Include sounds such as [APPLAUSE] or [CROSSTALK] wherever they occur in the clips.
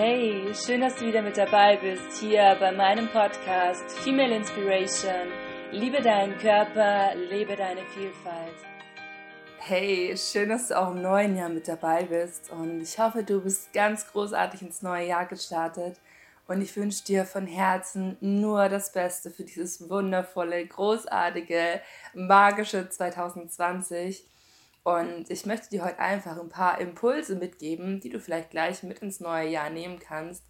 Hey, schön, dass du wieder mit dabei bist hier bei meinem Podcast Female Inspiration. Liebe deinen Körper, lebe deine Vielfalt. Hey, schön, dass du auch im neuen Jahr mit dabei bist und ich hoffe, du bist ganz großartig ins neue Jahr gestartet und ich wünsche dir von Herzen nur das Beste für dieses wundervolle, großartige, magische 2020. Und ich möchte dir heute einfach ein paar Impulse mitgeben, die du vielleicht gleich mit ins neue Jahr nehmen kannst.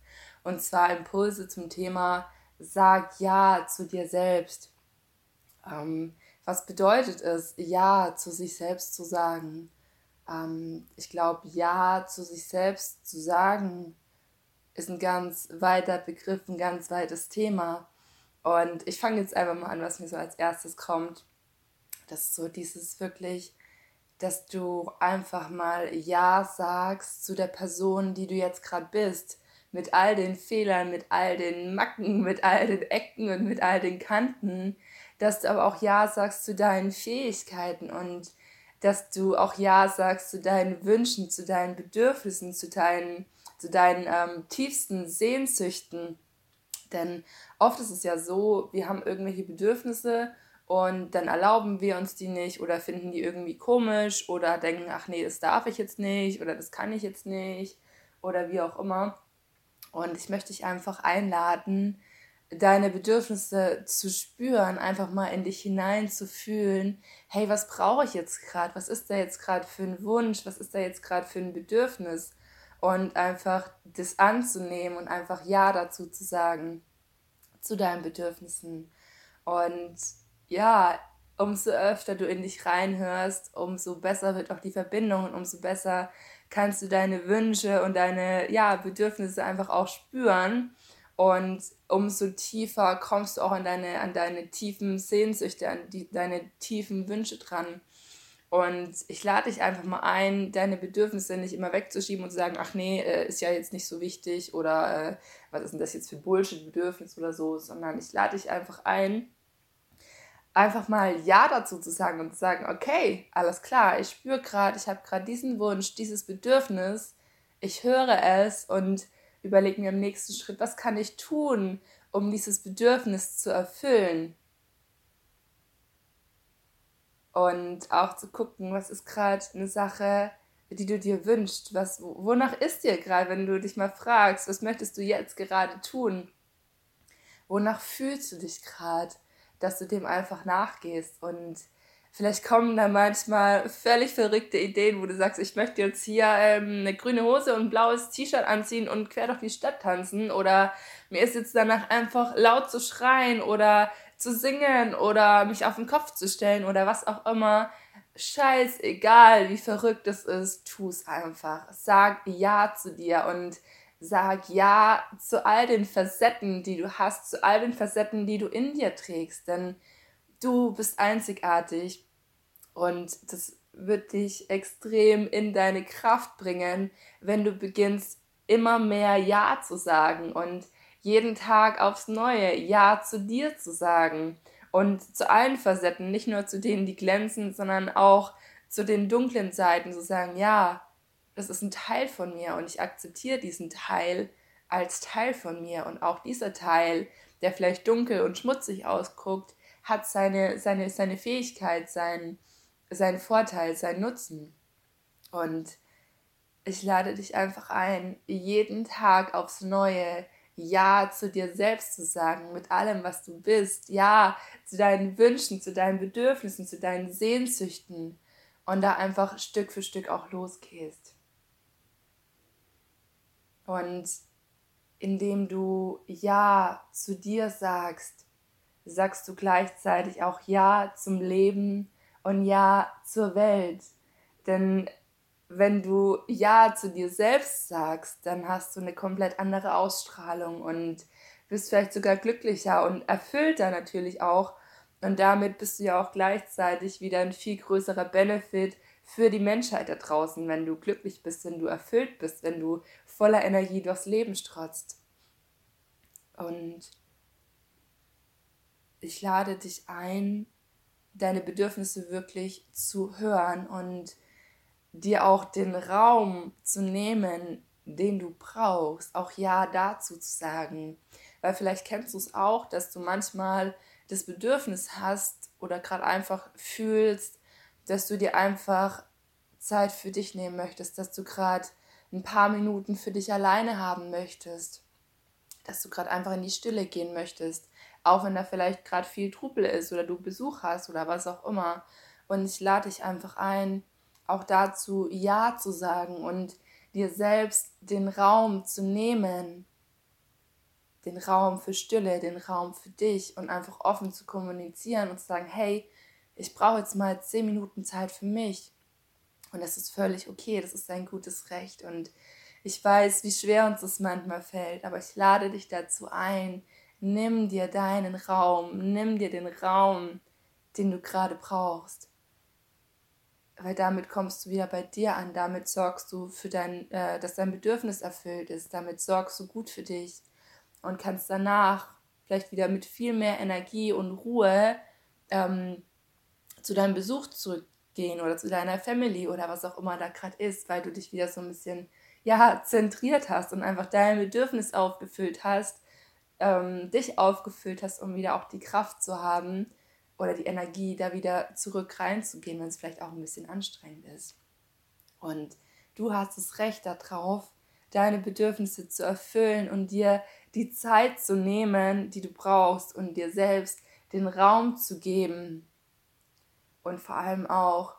Und zwar Impulse zum Thema Sag Ja zu dir selbst. Ähm, was bedeutet es, Ja zu sich selbst zu sagen? Ähm, ich glaube, Ja zu sich selbst zu sagen ist ein ganz weiter Begriff, ein ganz weites Thema. Und ich fange jetzt einfach mal an, was mir so als erstes kommt. Das ist so dieses wirklich, dass du einfach mal Ja sagst zu der Person, die du jetzt gerade bist. Mit all den Fehlern, mit all den Macken, [LAUGHS] mit all den Ecken und mit all den Kanten. Dass du aber auch Ja sagst zu deinen Fähigkeiten und dass du auch Ja sagst zu deinen Wünschen, zu deinen Bedürfnissen, zu deinen zu deinen ähm, tiefsten Sehnsüchten. Denn oft ist es ja so, wir haben irgendwelche Bedürfnisse und dann erlauben wir uns die nicht oder finden die irgendwie komisch oder denken, ach nee, das darf ich jetzt nicht oder das kann ich jetzt nicht oder wie auch immer. Und ich möchte dich einfach einladen, deine Bedürfnisse zu spüren, einfach mal in dich hinein zu fühlen, hey, was brauche ich jetzt gerade? Was ist da jetzt gerade für ein Wunsch? Was ist da jetzt gerade für ein Bedürfnis? und einfach das anzunehmen und einfach Ja dazu zu sagen, zu deinen Bedürfnissen. Und ja, umso öfter du in dich reinhörst, umso besser wird auch die Verbindung und umso besser kannst du deine Wünsche und deine ja, Bedürfnisse einfach auch spüren. Und umso tiefer kommst du auch an deine, an deine tiefen Sehnsüchte, an die, deine tiefen Wünsche dran. Und ich lade dich einfach mal ein, deine Bedürfnisse nicht immer wegzuschieben und zu sagen, ach nee, äh, ist ja jetzt nicht so wichtig oder äh, was ist denn das jetzt für Bullshit-Bedürfnis oder so, sondern ich lade dich einfach ein, einfach mal Ja dazu zu sagen und zu sagen, okay, alles klar, ich spüre gerade, ich habe gerade diesen Wunsch, dieses Bedürfnis, ich höre es und überlege mir im nächsten Schritt, was kann ich tun, um dieses Bedürfnis zu erfüllen und auch zu gucken, was ist gerade eine Sache, die du dir wünschst, was, wonach ist dir gerade, wenn du dich mal fragst, was möchtest du jetzt gerade tun? Wonach fühlst du dich gerade, dass du dem einfach nachgehst und vielleicht kommen da manchmal völlig verrückte Ideen, wo du sagst, ich möchte jetzt hier ähm, eine grüne Hose und ein blaues T-Shirt anziehen und quer durch die Stadt tanzen oder mir ist jetzt danach einfach laut zu schreien oder zu singen oder mich auf den Kopf zu stellen oder was auch immer. Scheißegal, wie verrückt es ist, tu es einfach. Sag Ja zu dir und sag Ja zu all den Facetten, die du hast, zu all den Facetten, die du in dir trägst. Denn du bist einzigartig und das wird dich extrem in deine Kraft bringen, wenn du beginnst, immer mehr Ja zu sagen und jeden Tag aufs Neue Ja zu dir zu sagen und zu allen Facetten, nicht nur zu denen, die glänzen, sondern auch zu den dunklen Seiten, zu sagen, ja, das ist ein Teil von mir und ich akzeptiere diesen Teil als Teil von mir und auch dieser Teil, der vielleicht dunkel und schmutzig ausguckt, hat seine, seine, seine Fähigkeit, seinen, seinen Vorteil, seinen Nutzen. Und ich lade dich einfach ein, jeden Tag aufs Neue ja zu dir selbst zu sagen, mit allem, was du bist. Ja zu deinen Wünschen, zu deinen Bedürfnissen, zu deinen Sehnsüchten. Und da einfach Stück für Stück auch losgehst. Und indem du Ja zu dir sagst, sagst du gleichzeitig auch Ja zum Leben und Ja zur Welt. Denn wenn du Ja zu dir selbst sagst, dann hast du eine komplett andere Ausstrahlung und bist vielleicht sogar glücklicher und erfüllter natürlich auch. Und damit bist du ja auch gleichzeitig wieder ein viel größerer Benefit für die Menschheit da draußen, wenn du glücklich bist, wenn du erfüllt bist, wenn du voller Energie durchs Leben strotzt. Und ich lade dich ein, deine Bedürfnisse wirklich zu hören und dir auch den Raum zu nehmen, den du brauchst, auch Ja dazu zu sagen. Weil vielleicht kennst du es auch, dass du manchmal das Bedürfnis hast oder gerade einfach fühlst, dass du dir einfach Zeit für dich nehmen möchtest, dass du gerade ein paar Minuten für dich alleine haben möchtest, dass du gerade einfach in die Stille gehen möchtest, auch wenn da vielleicht gerade viel Trubel ist oder du Besuch hast oder was auch immer. Und ich lade dich einfach ein, auch dazu Ja zu sagen und dir selbst den Raum zu nehmen, den Raum für Stille, den Raum für dich und einfach offen zu kommunizieren und zu sagen, hey, ich brauche jetzt mal zehn Minuten Zeit für mich. Und das ist völlig okay, das ist dein gutes Recht. Und ich weiß, wie schwer uns das manchmal fällt, aber ich lade dich dazu ein, nimm dir deinen Raum, nimm dir den Raum, den du gerade brauchst. Weil damit kommst du wieder bei dir an, damit sorgst du für dein, äh, dass dein Bedürfnis erfüllt ist, damit sorgst du gut für dich und kannst danach vielleicht wieder mit viel mehr Energie und Ruhe ähm, zu deinem Besuch zurückgehen oder zu deiner Family oder was auch immer da gerade ist, weil du dich wieder so ein bisschen ja zentriert hast und einfach dein Bedürfnis aufgefüllt hast, ähm, dich aufgefüllt hast, um wieder auch die Kraft zu haben oder die Energie, da wieder zurück reinzugehen, wenn es vielleicht auch ein bisschen anstrengend ist. Und du hast das Recht darauf, deine Bedürfnisse zu erfüllen und dir die Zeit zu nehmen, die du brauchst und dir selbst den Raum zu geben und vor allem auch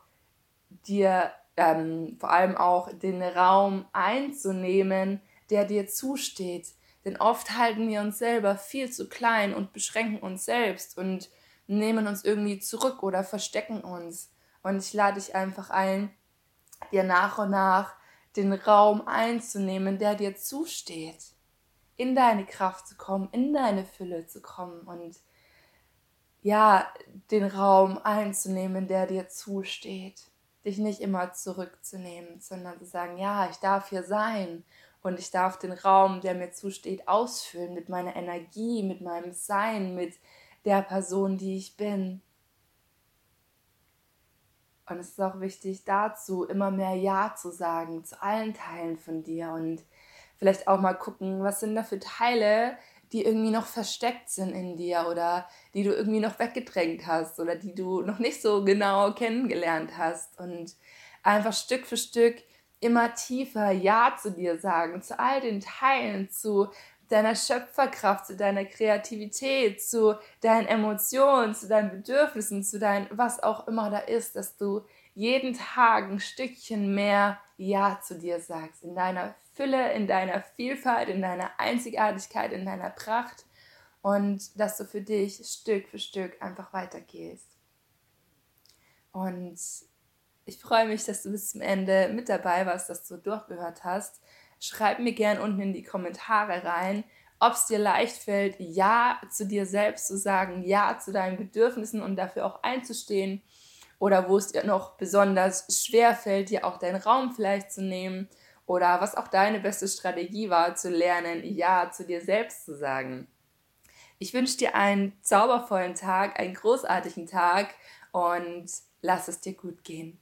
dir ähm, vor allem auch den Raum einzunehmen, der dir zusteht. Denn oft halten wir uns selber viel zu klein und beschränken uns selbst und nehmen uns irgendwie zurück oder verstecken uns. Und ich lade dich einfach ein, dir nach und nach den Raum einzunehmen, der dir zusteht in deine Kraft zu kommen, in deine Fülle zu kommen und ja, den Raum einzunehmen, der dir zusteht. Dich nicht immer zurückzunehmen, sondern zu sagen, ja, ich darf hier sein und ich darf den Raum, der mir zusteht, ausfüllen mit meiner Energie, mit meinem Sein, mit der Person, die ich bin. Und es ist auch wichtig dazu, immer mehr Ja zu sagen zu allen Teilen von dir und vielleicht auch mal gucken, was sind da für Teile, die irgendwie noch versteckt sind in dir oder die du irgendwie noch weggedrängt hast oder die du noch nicht so genau kennengelernt hast und einfach Stück für Stück immer tiefer Ja zu dir sagen, zu all den Teilen, zu deiner Schöpferkraft, zu deiner Kreativität, zu deinen Emotionen, zu deinen Bedürfnissen, zu deinem, was auch immer da ist, dass du jeden Tag ein Stückchen mehr Ja zu dir sagst, in deiner Fülle, in deiner Vielfalt, in deiner Einzigartigkeit, in deiner Pracht und dass du für dich Stück für Stück einfach weitergehst. Und ich freue mich, dass du bis zum Ende mit dabei warst, dass du durchgehört hast. Schreib mir gern unten in die Kommentare rein, ob es dir leicht fällt, Ja zu dir selbst zu sagen, Ja zu deinen Bedürfnissen und dafür auch einzustehen. Oder wo es dir noch besonders schwer fällt, dir auch deinen Raum vielleicht zu nehmen oder was auch deine beste Strategie war, zu lernen, Ja zu dir selbst zu sagen. Ich wünsche dir einen zaubervollen Tag, einen großartigen Tag und lass es dir gut gehen.